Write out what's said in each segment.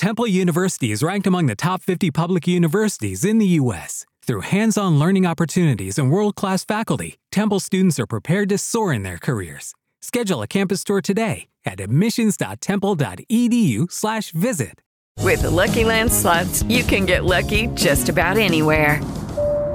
Temple University is ranked among the top 50 public universities in the U.S. Through hands on learning opportunities and world class faculty, Temple students are prepared to soar in their careers. Schedule a campus tour today at admissions.temple.edu/slash visit. With the Lucky Land slots, you can get lucky just about anywhere.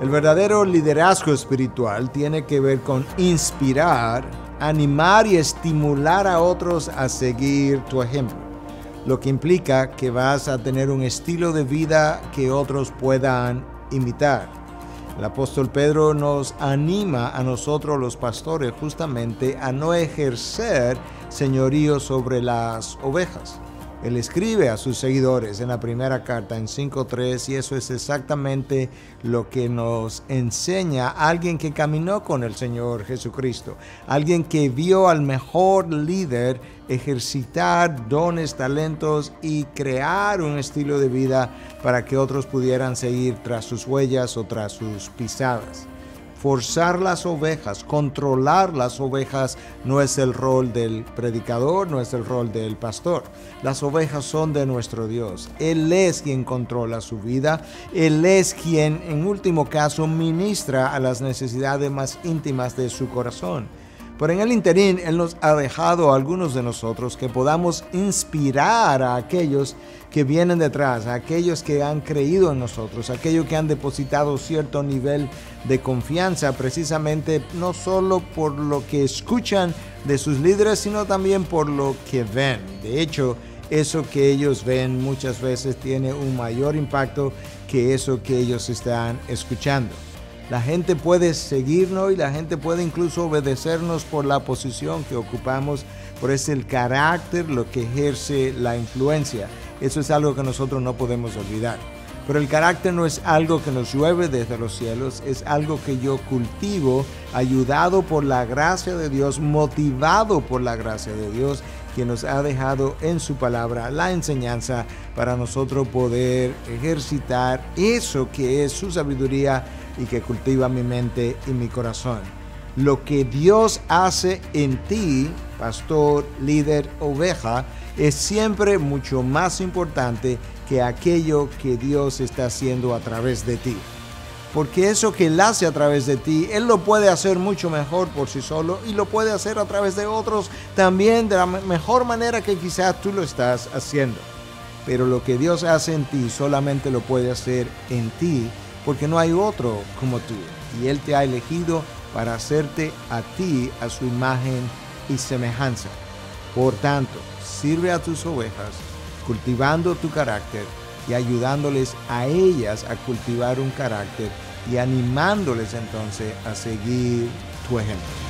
El verdadero liderazgo espiritual tiene que ver con inspirar, animar y estimular a otros a seguir tu ejemplo, lo que implica que vas a tener un estilo de vida que otros puedan imitar. El apóstol Pedro nos anima a nosotros los pastores justamente a no ejercer señorío sobre las ovejas. Él escribe a sus seguidores en la primera carta en 5.3 y eso es exactamente lo que nos enseña alguien que caminó con el Señor Jesucristo, alguien que vio al mejor líder ejercitar dones, talentos y crear un estilo de vida para que otros pudieran seguir tras sus huellas o tras sus pisadas forzar las ovejas, controlar las ovejas no es el rol del predicador, no es el rol del pastor. Las ovejas son de nuestro Dios. Él es quien controla su vida. Él es quien, en último caso, ministra a las necesidades más íntimas de su corazón. Pero en el interín, Él nos ha dejado a algunos de nosotros que podamos inspirar a aquellos que vienen detrás, a aquellos que han creído en nosotros, a aquellos que han depositado cierto nivel de confianza, precisamente no solo por lo que escuchan de sus líderes, sino también por lo que ven. De hecho, eso que ellos ven muchas veces tiene un mayor impacto que eso que ellos están escuchando. La gente puede seguirnos y la gente puede incluso obedecernos por la posición que ocupamos, por ese el carácter, lo que ejerce la influencia. Eso es algo que nosotros no podemos olvidar. Pero el carácter no es algo que nos llueve desde los cielos, es algo que yo cultivo, ayudado por la gracia de Dios, motivado por la gracia de Dios, quien nos ha dejado en su palabra la enseñanza para nosotros poder ejercitar eso que es su sabiduría y que cultiva mi mente y mi corazón. Lo que Dios hace en ti, pastor, líder, oveja, es siempre mucho más importante que aquello que Dios está haciendo a través de ti. Porque eso que Él hace a través de ti, Él lo puede hacer mucho mejor por sí solo y lo puede hacer a través de otros también de la mejor manera que quizás tú lo estás haciendo. Pero lo que Dios hace en ti solamente lo puede hacer en ti porque no hay otro como tú. Y Él te ha elegido para hacerte a ti a su imagen y semejanza. Por tanto, sirve a tus ovejas, cultivando tu carácter y ayudándoles a ellas a cultivar un carácter y animándoles entonces a seguir tu ejemplo.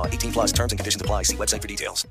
law. 18 plus terms and conditions apply. See website for details.